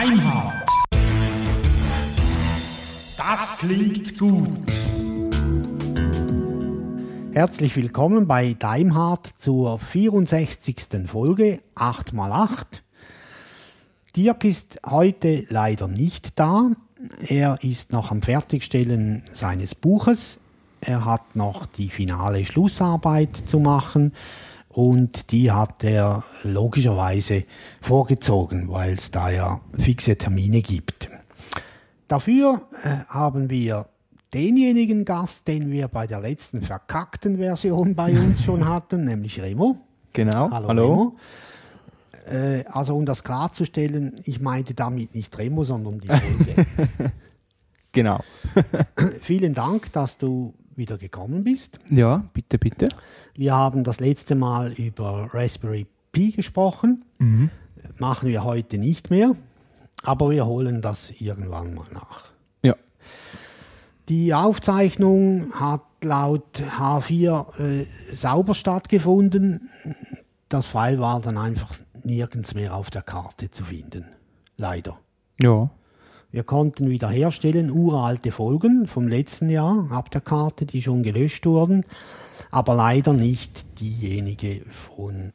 Deimhardt. Das klingt gut. Herzlich willkommen bei Daimhardt zur 64. Folge 8x8. Dirk ist heute leider nicht da. Er ist noch am Fertigstellen seines Buches. Er hat noch die finale Schlussarbeit zu machen und die hat er logischerweise vorgezogen, weil es da ja fixe Termine gibt. Dafür äh, haben wir denjenigen Gast, den wir bei der letzten verkackten Version bei uns schon hatten, nämlich Remo. Genau. Hallo. Hallo. Remo. Äh, also um das klarzustellen, ich meinte damit nicht Remo, sondern die Folge. Genau. Vielen Dank, dass du wieder gekommen bist. Ja, bitte, bitte. Wir haben das letzte Mal über Raspberry Pi gesprochen. Machen wir heute nicht mehr, aber wir holen das irgendwann mal nach. Ja. Die Aufzeichnung hat laut H4 äh, sauber stattgefunden. Das File war dann einfach nirgends mehr auf der Karte zu finden. Leider. Ja. Wir konnten wiederherstellen uralte Folgen vom letzten Jahr ab der Karte, die schon gelöscht wurden, aber leider nicht diejenige von,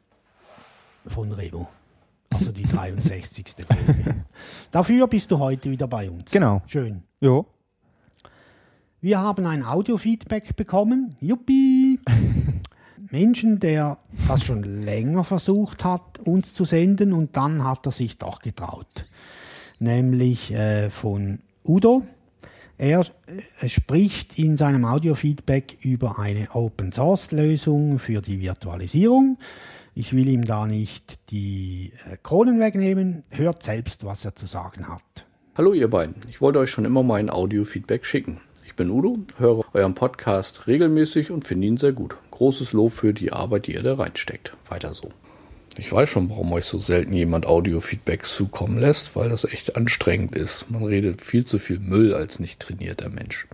von Remo. Also die 63. Folge. Dafür bist du heute wieder bei uns. Genau. Schön. Ja. Wir haben ein Audiofeedback bekommen. Juppie! Menschen, der das schon länger versucht hat, uns zu senden und dann hat er sich doch getraut. Nämlich äh, von Udo. Er äh, spricht in seinem Audiofeedback über eine Open Source Lösung für die Virtualisierung. Ich will ihm da nicht die äh, Kronen wegnehmen. Hört selbst, was er zu sagen hat. Hallo ihr beiden, ich wollte euch schon immer mein Audio-Feedback schicken. Ich bin Udo, höre euren Podcast regelmäßig und finde ihn sehr gut. Großes Lob für die Arbeit, die ihr da reinsteckt. Weiter so. Ich weiß schon, warum euch so selten jemand Audio-Feedback zukommen lässt, weil das echt anstrengend ist. Man redet viel zu viel Müll als nicht trainierter Mensch.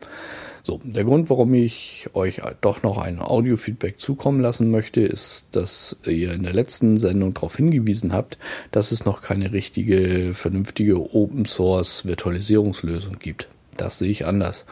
So, der Grund, warum ich euch doch noch ein Audio-Feedback zukommen lassen möchte, ist, dass ihr in der letzten Sendung darauf hingewiesen habt, dass es noch keine richtige, vernünftige Open-Source-Virtualisierungslösung gibt. Das sehe ich anders.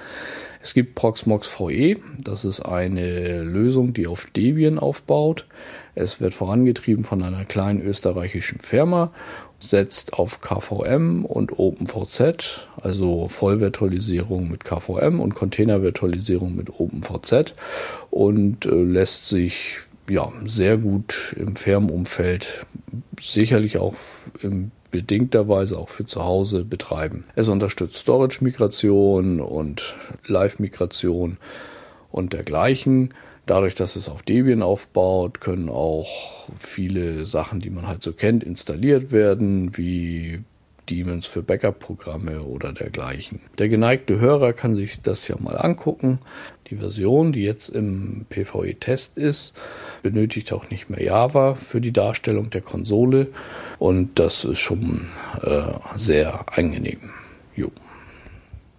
Es gibt Proxmox VE, das ist eine Lösung, die auf Debian aufbaut. Es wird vorangetrieben von einer kleinen österreichischen Firma, setzt auf KVM und OpenVZ, also Vollvirtualisierung mit KVM und Containervirtualisierung mit OpenVZ und äh, lässt sich ja sehr gut im Firmenumfeld, sicherlich auch im bedingterweise auch für zu Hause betreiben. Es unterstützt Storage-Migration und Live-Migration und dergleichen. Dadurch, dass es auf Debian aufbaut, können auch viele Sachen, die man halt so kennt, installiert werden, wie Daemons für Backup-Programme oder dergleichen. Der geneigte Hörer kann sich das ja mal angucken. Die Version, die jetzt im PVE-Test ist, benötigt auch nicht mehr Java für die Darstellung der Konsole und das ist schon äh, sehr angenehm. Jo.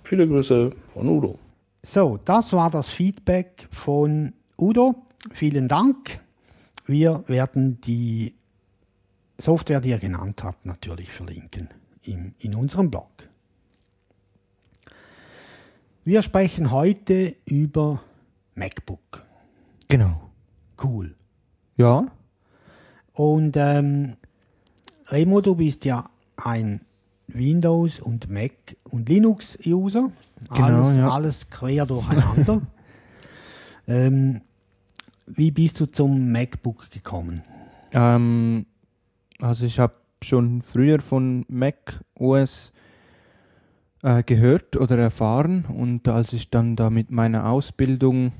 Viele Grüße von Udo. So, das war das Feedback von Udo. Vielen Dank. Wir werden die Software, die er genannt hat, natürlich verlinken in, in unserem Blog. Wir sprechen heute über MacBook. Genau. Cool. Ja. Und ähm, Remo, du bist ja ein Windows und Mac und Linux-User. Genau, alles, ja. alles quer durcheinander. ähm, wie bist du zum MacBook gekommen? Ähm, also ich habe schon früher von Mac OS äh, gehört oder erfahren und als ich dann da mit meiner Ausbildung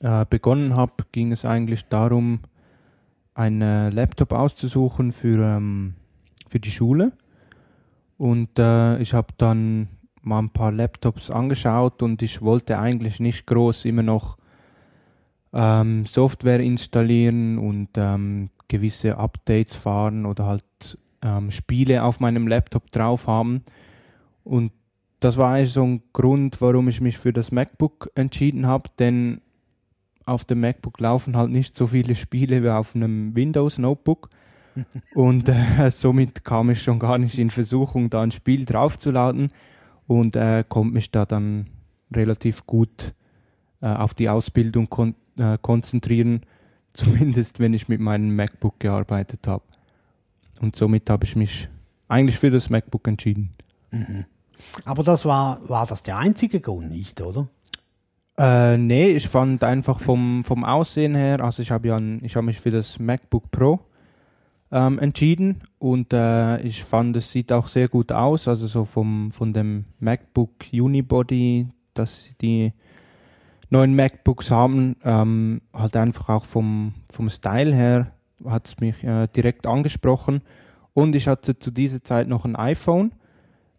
äh, begonnen habe, ging es eigentlich darum, einen Laptop auszusuchen für, ähm, für die Schule. Und äh, ich habe dann mal ein paar Laptops angeschaut und ich wollte eigentlich nicht groß immer noch ähm, Software installieren und ähm, gewisse Updates fahren oder halt ähm, Spiele auf meinem Laptop drauf haben. Und das war eigentlich so ein Grund, warum ich mich für das MacBook entschieden habe, denn auf dem MacBook laufen halt nicht so viele Spiele wie auf einem Windows Notebook. und äh, somit kam ich schon gar nicht in Versuchung, da ein Spiel draufzuladen und äh, konnte mich da dann relativ gut äh, auf die Ausbildung kon äh, konzentrieren, zumindest wenn ich mit meinem MacBook gearbeitet habe. Und somit habe ich mich eigentlich für das MacBook entschieden. Aber das war, war das der einzige Grund nicht, oder? Äh, nee, ich fand einfach vom, vom Aussehen her, also ich habe ja ein, ich habe mich für das MacBook Pro ähm, entschieden und äh, ich fand es sieht auch sehr gut aus, also so vom von dem MacBook Unibody, das die neuen MacBooks haben, ähm, halt einfach auch vom, vom Style her hat es mich äh, direkt angesprochen und ich hatte zu dieser Zeit noch ein iPhone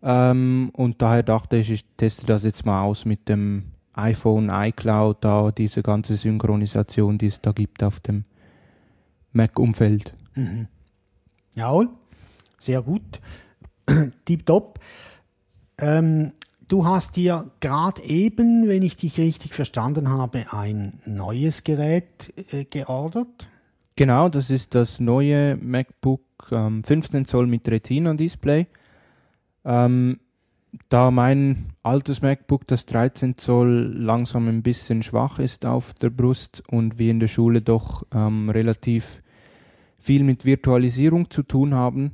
ähm, und daher dachte ich, ich teste das jetzt mal aus mit dem iPhone, iCloud, da diese ganze Synchronisation, die es da gibt auf dem Mac-Umfeld. Jawohl, sehr gut. Tipptopp. Ähm, du hast dir gerade eben, wenn ich dich richtig verstanden habe, ein neues Gerät äh, geordert. Genau, das ist das neue MacBook ähm, 15 Zoll mit Retina-Display. Ähm, da mein altes MacBook, das 13 Zoll, langsam ein bisschen schwach ist auf der Brust und wir in der Schule doch ähm, relativ viel mit Virtualisierung zu tun haben,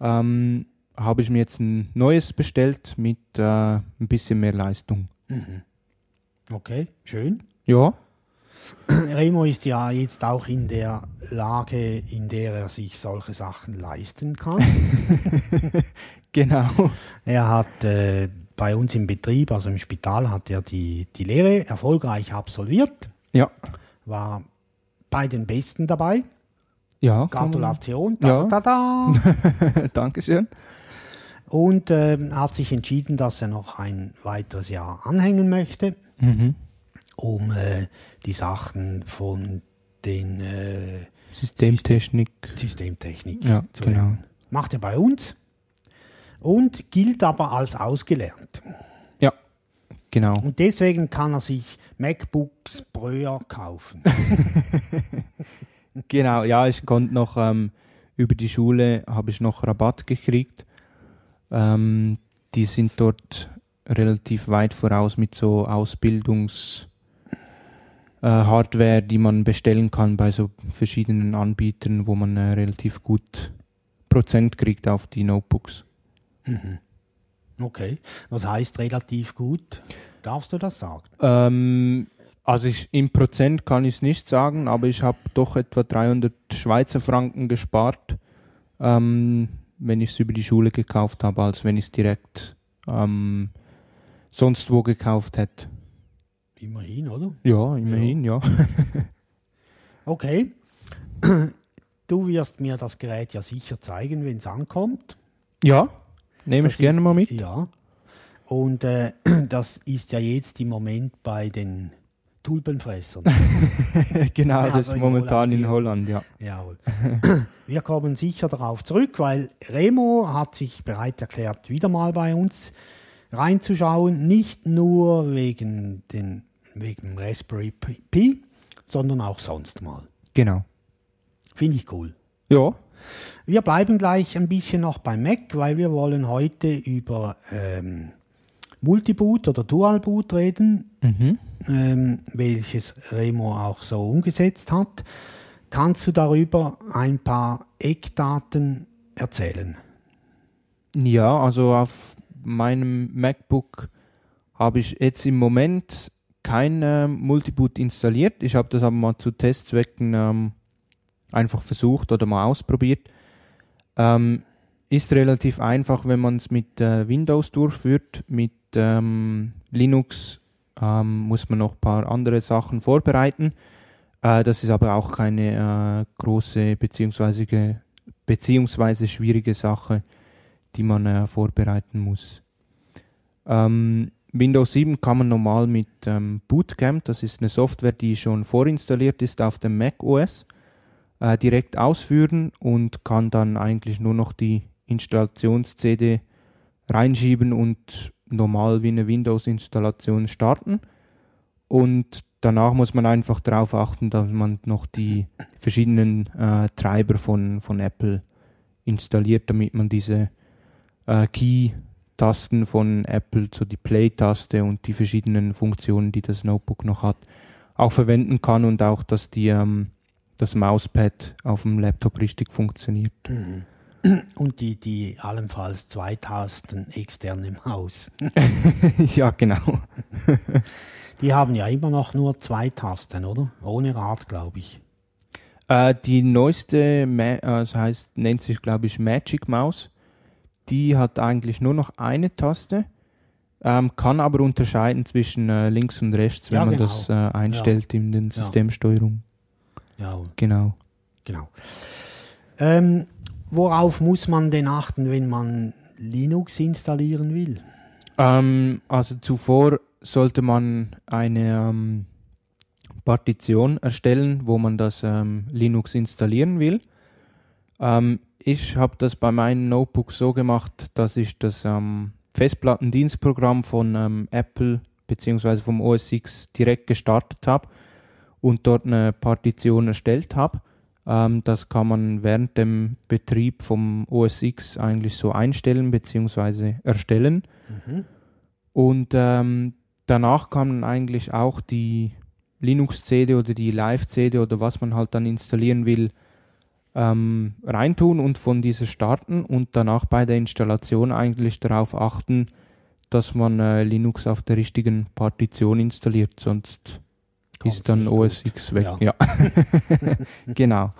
ähm, habe ich mir jetzt ein neues bestellt mit äh, ein bisschen mehr Leistung. Okay, schön. Ja, Remo ist ja jetzt auch in der Lage, in der er sich solche Sachen leisten kann. genau. Er hat äh, bei uns im Betrieb, also im Spital, hat er die, die Lehre erfolgreich absolviert, Ja, war bei den Besten dabei. ja. Gratulation. Da, Ja. da, da. Dankeschön. Und ähm, hat sich entschieden, dass er noch ein weiteres Jahr anhängen möchte, Mhm. um äh, die Sachen von den äh, Systemtechnik. Systemtechnik Ja, zu genau. lernen. Macht er bei uns und gilt aber als ausgelernt. Ja, genau. Und deswegen kann er sich MacBooks Bröer kaufen. Genau, ja, ich konnte noch ähm, über die Schule habe ich noch Rabatt gekriegt. Ähm, die sind dort relativ weit voraus mit so Ausbildungs äh, Hardware, die man bestellen kann bei so verschiedenen Anbietern, wo man äh, relativ gut Prozent kriegt auf die Notebooks. Okay. Was heißt relativ gut? Darfst du das sagen? Ähm, also ich, im Prozent kann ich es nicht sagen, aber ich habe doch etwa 300 Schweizer Franken gespart, ähm, wenn ich es über die Schule gekauft habe, als wenn ich es direkt ähm, sonst wo gekauft hätte. Immerhin, oder? Ja, immerhin, ja. Okay. Du wirst mir das Gerät ja sicher zeigen, wenn es ankommt. Ja, nehme ich gerne mal mit. Ja. Und äh, das ist ja jetzt im Moment bei den Tulpenfressern. genau, Ja, das ist aber in momentan in Holland, Holland, ja. Jawohl. Wir kommen sicher darauf zurück, weil Remo hat sich bereit erklärt, wieder mal bei uns reinzuschauen. Nicht nur wegen, den, wegen Raspberry Pi, sondern auch sonst mal. Genau. Finde ich cool. Ja, Wir bleiben gleich ein bisschen noch beim Mac, weil wir wollen heute über ähm, Multiboot oder Dualboot reden, ähm, welches Remo auch so umgesetzt hat. Kannst du darüber ein paar Eckdaten erzählen? Ja, also auf meinem MacBook habe ich jetzt im Moment kein ähm, Multiboot installiert. Ich habe das aber mal zu Testzwecken ähm, einfach versucht oder mal ausprobiert. Ähm, ist relativ einfach, wenn man es mit äh, Windows durchführt. Mit ähm, Linux ähm, muss man noch ein paar andere Sachen vorbereiten. Äh, das ist aber auch keine äh, große ge- beziehungsweise schwierige Sache die man äh, vorbereiten muss. Ähm, Windows 7 kann man normal mit ähm, Bootcamp, das ist eine Software, die schon vorinstalliert ist auf dem Mac OS, äh, direkt ausführen und kann dann eigentlich nur noch die Installations-CD reinschieben und normal wie eine Windows-Installation starten. Und danach muss man einfach darauf achten, dass man noch die verschiedenen äh, Treiber von, von Apple installiert, damit man diese äh, Key-Tasten von Apple, so die Play-Taste und die verschiedenen Funktionen, die das Notebook noch hat, auch verwenden kann und auch, dass die, ähm, das Mauspad auf dem Laptop richtig funktioniert. Und die, die allenfalls zwei Tasten extern im Haus. ja, genau. Die haben ja immer noch nur zwei Tasten, oder? Ohne Rad, glaube ich. Äh, die neueste, Ma das heißt, nennt sich, glaube ich, Magic Mouse. Die hat eigentlich nur noch eine Taste, ähm, kann aber unterscheiden zwischen äh, links und rechts, wenn Ja, man genau. das äh, einstellt in den Ja. Systemsteuerung. Ja, Genau. genau. Ähm, worauf muss man denn achten, wenn man Linux installieren will? Ähm, also zuvor sollte man eine ähm, Partition erstellen, wo man das ähm, Linux installieren will. Ähm, ich habe das bei meinem Notebook so gemacht, dass ich das ähm, Festplattendienstprogramm von ähm, Apple bzw. vom OS X direkt gestartet habe und dort eine Partition erstellt habe. Ähm, das kann man während dem Betrieb vom OS X eigentlich so einstellen bzw. erstellen. Und ähm, danach kann man eigentlich auch die Linux-CD oder die Live-CD oder was man halt dann installieren will, ähm, reintun und von dieser starten und danach bei der Installation eigentlich darauf achten, dass man äh, Linux auf der richtigen Partition installiert, sonst ist dann nicht OS. X weg. Ja. Ja. genau.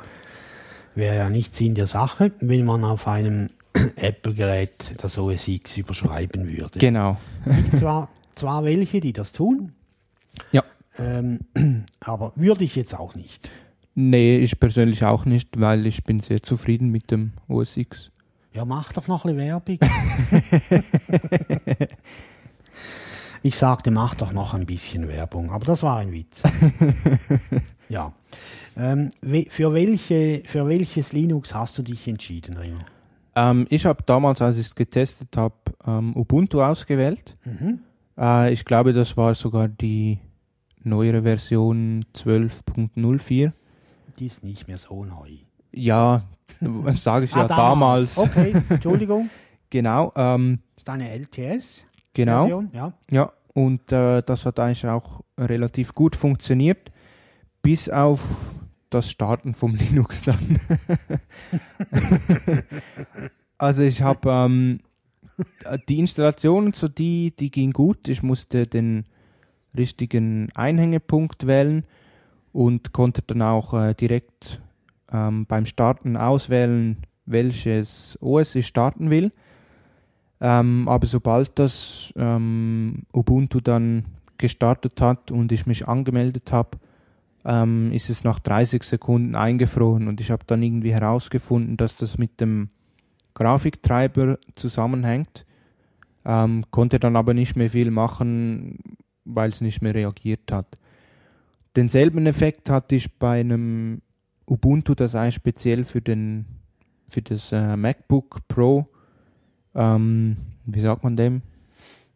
Wäre ja nichts in der Sache, wenn man auf einem Apple-Gerät das OS X überschreiben würde. Genau. gibt zwar, zwar welche, die das tun, Ja. ähm, aber würde ich jetzt auch nicht. Nee, ich persönlich auch nicht, weil ich bin sehr zufrieden mit dem OS X. Ja, mach doch noch eine Werbung. ich sagte, mach doch noch ein bisschen Werbung, aber das war ein Witz. ja. Ähm, für, welche, für welches Linux hast du dich entschieden, Remo? Ähm, ich habe damals, als ich es getestet habe, ähm, Ubuntu ausgewählt. Mhm. Äh, ich glaube, das war sogar die neuere Version 12.04. Die ist nicht mehr so neu. Ja, das sage ich ja Ah, damals. Okay, Entschuldigung. Genau, ähm, ist eine LTS-Version? Genau. Ja. Ja, und äh, das hat eigentlich auch relativ gut funktioniert, bis auf das Starten vom Linux dann. also ich habe ähm, die Installation, so die, die ging gut. Ich musste den richtigen Einhängepunkt wählen und konnte dann auch äh, direkt ähm, beim Starten auswählen, welches OS ich starten will. Ähm, aber sobald das ähm, Ubuntu dann gestartet hat und ich mich angemeldet habe, ähm, ist es nach 30 Sekunden eingefroren und ich habe dann irgendwie herausgefunden, dass das mit dem Grafiktreiber zusammenhängt, ähm, konnte dann aber nicht mehr viel machen, weil es nicht mehr reagiert hat. Denselben Effekt hatte ich bei einem Ubuntu, das eigentlich speziell für, den, für das äh, MacBook Pro ähm, wie sagt man dem,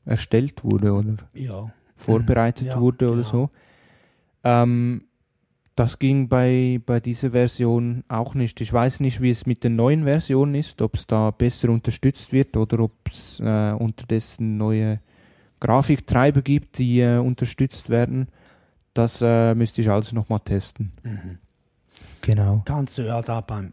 erstellt wurde oder ja. vorbereitet Ja, wurde oder genau. so. Ähm, das ging bei, bei dieser Version auch nicht. Ich weiß nicht, wie es mit den neuen Versionen ist, ob es da besser unterstützt wird oder ob es äh, unterdessen neue Grafiktreiber gibt, die äh, unterstützt werden. Das äh, müsste ich also nochmal testen. Mhm. Genau. Kannst du ja da beim,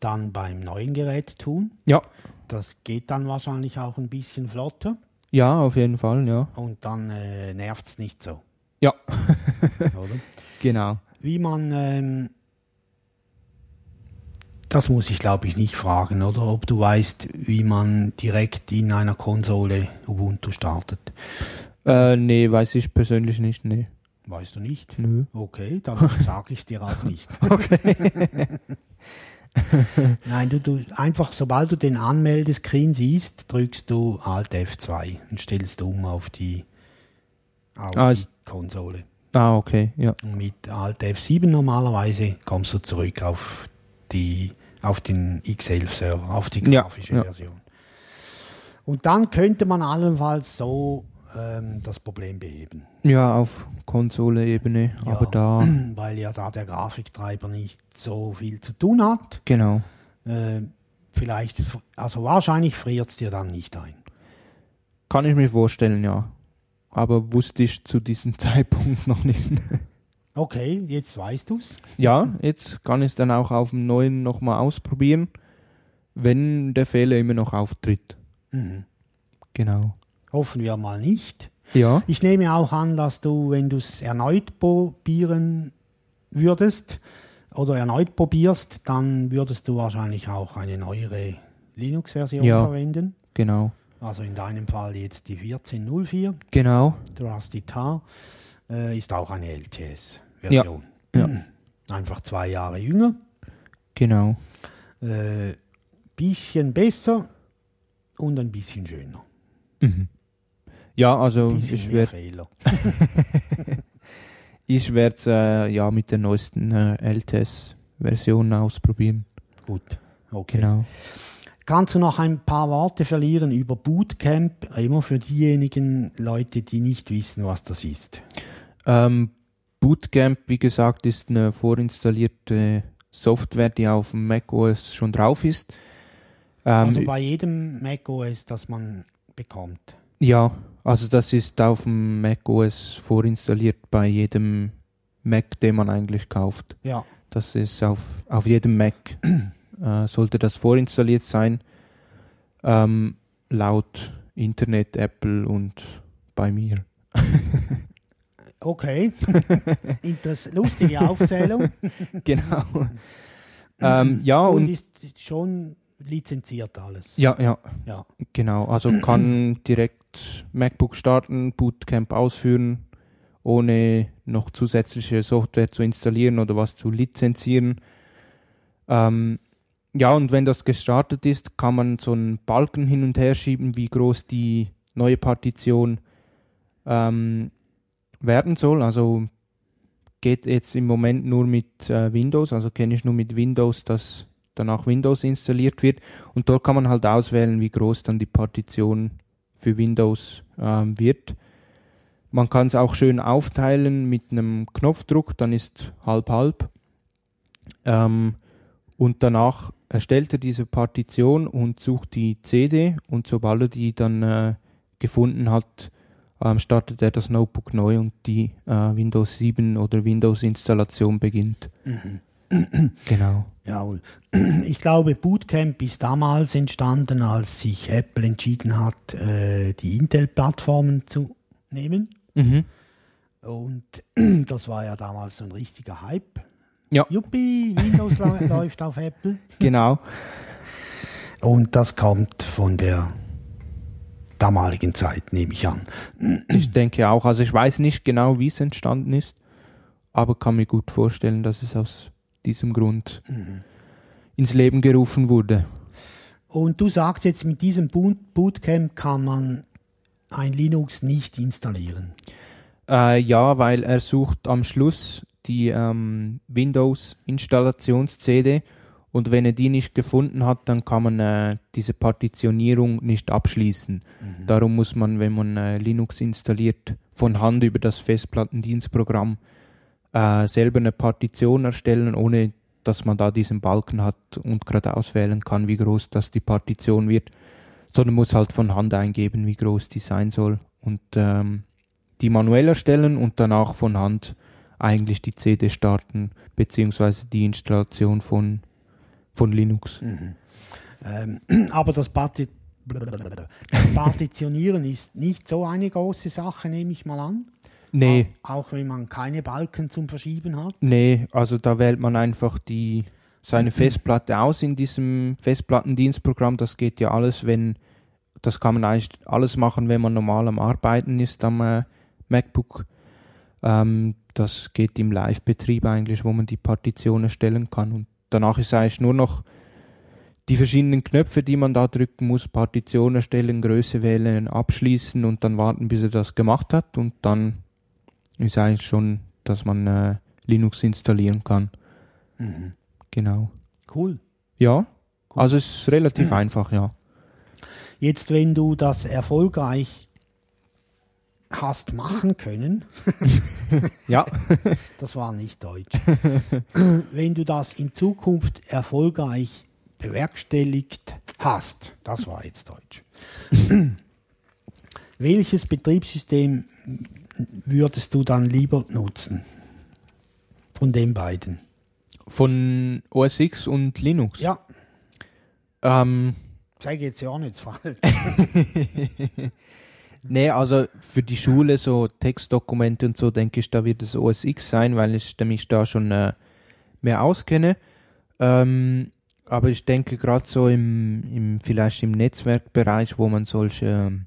dann beim neuen Gerät tun. Ja. Das geht dann wahrscheinlich auch ein bisschen flotter Ja, auf jeden Fall, ja. und dann äh, nervt es nicht so. Ja. oder? Genau. Wie man, ähm, das muss ich glaube ich nicht fragen, oder? Ob du weißt, wie man direkt in einer Konsole Ubuntu startet. Äh, nee, weiß ich persönlich nicht, nee. Weißt du nicht? Nö. Okay, dann sage ich es dir auch nicht. Nein, du, du einfach, sobald du den Anmeldescreen siehst, drückst du Alt F2 und stellst um auf die, auf Ah, die Konsole. Ah, okay, ja. Und mit Alt F7 normalerweise kommst du zurück auf die, auf den X11-Server, auf die Ja, grafische ja. Version. Und dann könnte man allenfalls so ähm, das Problem beheben. Ja, auf Konsole-Ebene, Ja. aber da, Weil ja da der Grafiktreiber nicht so viel zu tun hat. genau. Äh, vielleicht, also wahrscheinlich friert es dir dann nicht ein. Kann ich mir vorstellen, ja. Aber wusste ich zu diesem Zeitpunkt noch nicht. Okay, jetzt weißt du's. ja, jetzt kann ich es dann auch auf dem neuen nochmal ausprobieren, wenn der Fehler immer noch auftritt. Mhm. Genau. Hoffen wir mal nicht. Ja, Ich nehme auch an, dass du, wenn du es erneut probieren würdest oder erneut probierst, dann würdest du wahrscheinlich auch eine neuere Linux-Version Ja. verwenden. genau. Also in deinem Fall jetzt die 1404. Genau. Trusty Tar äh, ist auch eine LTS-Version. Ja. Einfach zwei Jahre jünger. Genau. Äh, bisschen besser und ein bisschen schöner. Mhm. Ja, also ich werde ich werd's, äh, ja mit der neuesten äh, LTS-Version ausprobieren. Gut. Okay. Genau. Kannst du noch ein paar Worte verlieren über Bootcamp, immer für diejenigen Leute, die nicht wissen, was das ist? Ähm, Bootcamp, wie gesagt, ist eine vorinstallierte Software, die auf dem macOS schon drauf ist. Ähm, also bei jedem macOS, das man bekommt. ja, also das ist auf dem macOS vorinstalliert bei jedem Mac, den man eigentlich kauft. Ja. Das ist auf, auf jedem Mac äh, sollte das vorinstalliert sein. Ähm, laut Internet, Apple und bei mir. Okay. Interess lustige Aufzählung. genau. ähm, ja, und und ist schon lizenziert alles. ja, ja, Ja. genau. Also kann direkt MacBook starten, Bootcamp ausführen, ohne noch zusätzliche Software zu installieren oder was zu lizenzieren. Ähm, ja, und wenn das gestartet ist, kann man so einen Balken hin und her schieben, wie groß die neue Partition ähm, werden soll. Also geht jetzt im Moment nur mit äh, Windows, also kenne ich nur mit Windows, danach Windows installiert wird. Und dort kann man halt auswählen, wie groß dann die Partition für Windows ähm, wird. Man kann es auch schön aufteilen mit einem Knopfdruck, dann ist halb halb. Ähm, und danach erstellt er diese Partition und sucht die CD und sobald er die dann äh, gefunden hat, ähm, startet er das Notebook neu und die äh, Windows 7 oder Windows Installation beginnt. Genau. Jawohl. Ich glaube, Bootcamp ist damals entstanden, als sich Apple entschieden hat, äh, die Intel-Plattformen zu nehmen. Mhm. Und das war ja damals so ein richtiger Hype. Ja. Juppie, Windows läuft auf Apple. Genau. Und das kommt von der damaligen Zeit, nehme ich an. Ich denke auch. Also ich weiß nicht genau, wie es entstanden ist, aber kann mir gut vorstellen, dass es aus diesem Grund ins Leben gerufen wurde. Und du sagst jetzt, mit diesem Boot Bootcamp kann man ein Linux nicht installieren. Äh, ja, weil er sucht am Schluss die ähm, Windows-Installations-CD und wenn er die nicht gefunden hat, dann kann man äh, diese Partitionierung nicht abschließen. Darum muss man, wenn man äh, Linux installiert, von Hand über das Festplattendienstprogramm äh, selber eine Partition erstellen, ohne dass man da diesen Balken hat und gerade auswählen kann, wie groß das die Partition wird, sondern muss halt von Hand eingeben, wie groß die sein soll und ähm, die manuell erstellen und danach von Hand eigentlich die CD starten, beziehungsweise die Installation von, von Linux. Ähm, aber das, Parti das Partitionieren ist nicht so eine große Sache, nehme ich mal an. Nee, Auch, auch wenn man keine Balken zum Verschieben hat. nee, also da wählt man einfach die, seine Festplatte aus in diesem Festplattendienstprogramm. Das geht ja alles, wenn, das kann man eigentlich alles machen, wenn man normal am Arbeiten ist am äh, MacBook. Ähm, das geht im Live-Betrieb eigentlich, wo man die Partition erstellen kann. Und danach ist eigentlich nur noch die verschiedenen Knöpfe, die man da drücken muss, Partition erstellen, Größe wählen, abschließen und dann warten, bis er das gemacht hat. Und dann ist eigentlich schon, dass man äh, Linux installieren kann. Genau. Cool. Ja, also es ist relativ einfach, ja. Jetzt, wenn du das erfolgreich hast machen können, Ja, das war nicht Deutsch, wenn du das in Zukunft erfolgreich bewerkstelligt hast, das war jetzt Deutsch. Welches Betriebssystem würdest du dann lieber nutzen? Von den beiden. von OS X und Linux. Ja, Ähm, sage jetzt ja auch nicht falsch. nee, also für die Schule so Textdokumente und so denke ich, da wird es OS X sein, weil ich mich da schon äh, mehr auskenne. Ähm, aber ich denke gerade so im, im vielleicht im Netzwerkbereich, wo man solche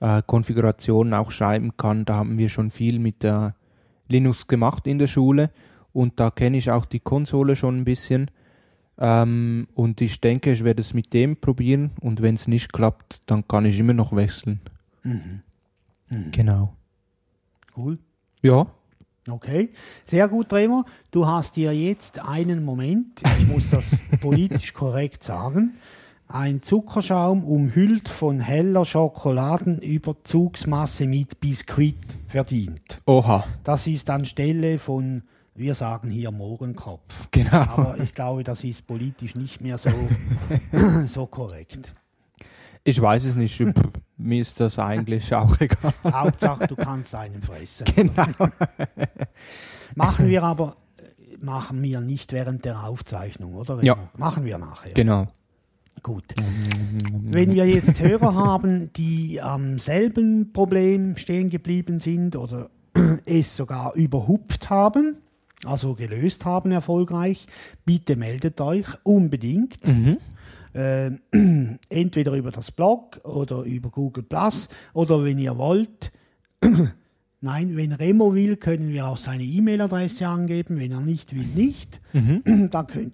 äh, Konfigurationen auch schreiben kann, da haben wir schon viel mit der Linux gemacht in der Schule und da kenne ich auch die Konsole schon ein bisschen. Ähm, und ich denke, ich werde es mit dem probieren und wenn es nicht klappt, dann kann ich immer noch wechseln. Genau. Cool. Ja. Okay, sehr gut, Remo. Du hast dir jetzt einen Moment, ich muss das politisch korrekt sagen, ein Zuckerschaum umhüllt von heller Schokoladenüberzugsmasse mit Biskuit verdient. Oha. Das ist anstelle von, wir sagen hier Mohrenkopf. Genau. Aber ich glaube, das ist politisch nicht mehr so, so korrekt. Ich weiß es nicht. Mir ist das eigentlich auch egal. Hauptsache, du kannst einen fressen. Genau. Machen wir aber, machen wir nicht während der Aufzeichnung, oder? Ja. Machen wir nachher. Genau. Gut. Wenn wir jetzt Hörer haben, die am selben Problem stehen geblieben sind oder es sogar überhupft haben, also gelöst haben erfolgreich, bitte meldet euch unbedingt. Äh, entweder über das Blog oder über Google Plus oder wenn ihr wollt. Nein, wenn Remo will, können wir auch seine E-Mail-Adresse angeben. Wenn er nicht will, nicht. Dann könnt,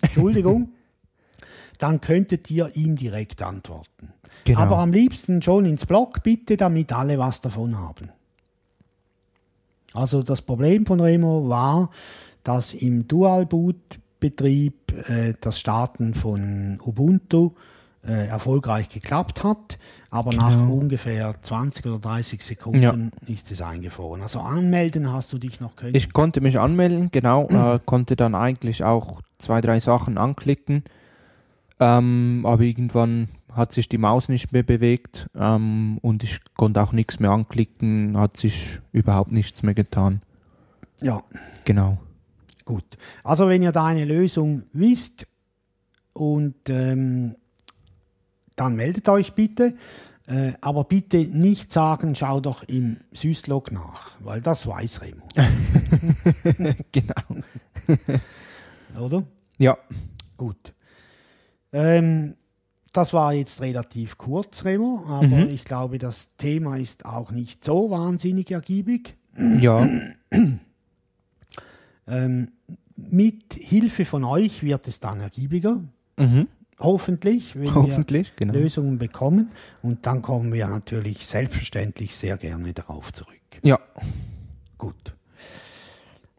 Entschuldigung dann könntet ihr ihm direkt antworten. Genau. Aber am liebsten schon ins Blog, bitte, damit alle was davon haben. Also das Problem von Remo war, dass im Dual-Boot-Betrieb äh, das Starten von Ubuntu äh, erfolgreich geklappt hat, aber nach ungefähr 20 oder 30 Sekunden ist es eingefroren. Also anmelden hast du dich noch können. Ich konnte mich anmelden, genau, äh, konnte dann eigentlich auch zwei, drei Sachen anklicken. Ähm, aber irgendwann hat sich die Maus nicht mehr bewegt ähm, und ich konnte auch nichts mehr anklicken, hat sich überhaupt nichts mehr getan. ja. Genau. Gut. Also wenn ihr da eine Lösung wisst und ähm, dann meldet euch bitte. Äh, aber bitte nicht sagen, schau doch im Syslog nach, weil das weiß Remo, genau. oder? Ja, Gut. Ähm, das war jetzt relativ kurz, Remo, aber Mhm. ich glaube, das Thema ist auch nicht so wahnsinnig ergiebig. ja, Ähm, mit Hilfe von euch wird es dann ergiebiger, mhm. hoffentlich, wenn wir hoffentlich, genau. Lösungen bekommen. Und dann kommen wir natürlich selbstverständlich sehr gerne darauf zurück. Ja, Gut.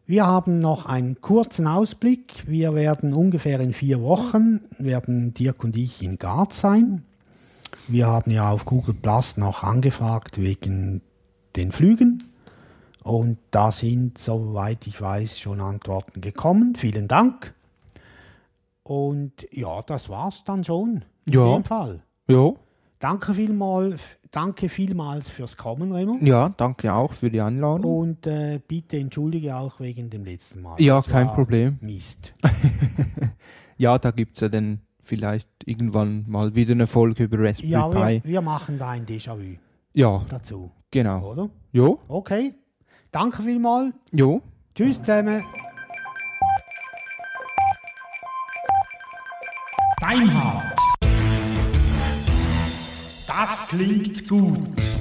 Wir haben noch einen kurzen Ausblick. Wir werden ungefähr in vier Wochen, werden Dirk und ich in Graz sein. Wir haben ja auf Google Plus noch angefragt wegen den Flügen. Und da sind, soweit ich weiß, schon Antworten gekommen. Vielen Dank. Und ja, das war's dann schon. In Ja. dem Fall. ja, Danke vielmals, danke vielmals fürs Kommen, Remo. ja, danke auch für die Einladung. Und äh, bitte entschuldige auch wegen dem letzten Mal. Ja, Das kein war Problem. Mist. Ja, da gibt's ja dann vielleicht irgendwann mal wieder eine Folge über Raspberry Ja, wir, Pi. wir machen da ein Déjà-vu Ja, dazu, genau. oder? Jo, Okay. Danke vielmals. jo. Tschüss zusammen. Deinhard. Das klingt gut.